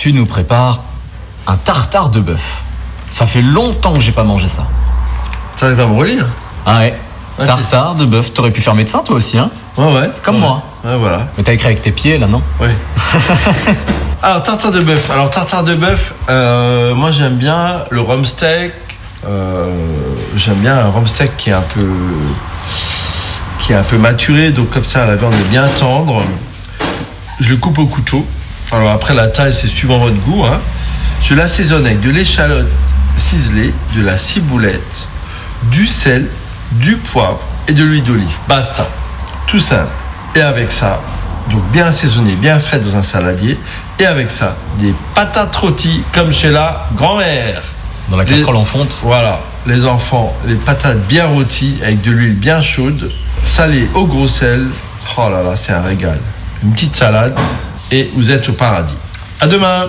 tu nous prépares un tartare de bœuf. Ça fait longtemps que j'ai pas mangé ça. T'arrives à me relire Ah ouais. Tartare de bœuf. T'aurais pu faire médecin toi aussi, hein Ouais, ouais. Comme Ouais. moi. Ouais, voilà. Mais t'as écrit avec tes pieds là, non Ouais. Alors, tartare de bœuf. Alors, tartare de bœuf, euh, moi j'aime bien le rhum steak. Euh, j'aime bien un rhum steak qui est un peu. qui est un peu maturé, donc comme ça la viande est bien tendre. Je le coupe au couteau. Alors, après la taille, c'est suivant votre goût. Hein. Je l'assaisonne avec de l'échalote ciselée, de la ciboulette, du sel, du poivre et de l'huile d'olive. Basta. Tout simple. Et avec ça, donc bien assaisonné, bien frais dans un saladier. Et avec ça, des patates rôties comme chez la grand-mère. Dans la Les- casserole en fonte. Voilà, les enfants, les patates bien rôties avec de l'huile bien chaude, salées au gros sel. Oh là là, c'est un régal. Une petite salade et vous êtes au paradis. À demain.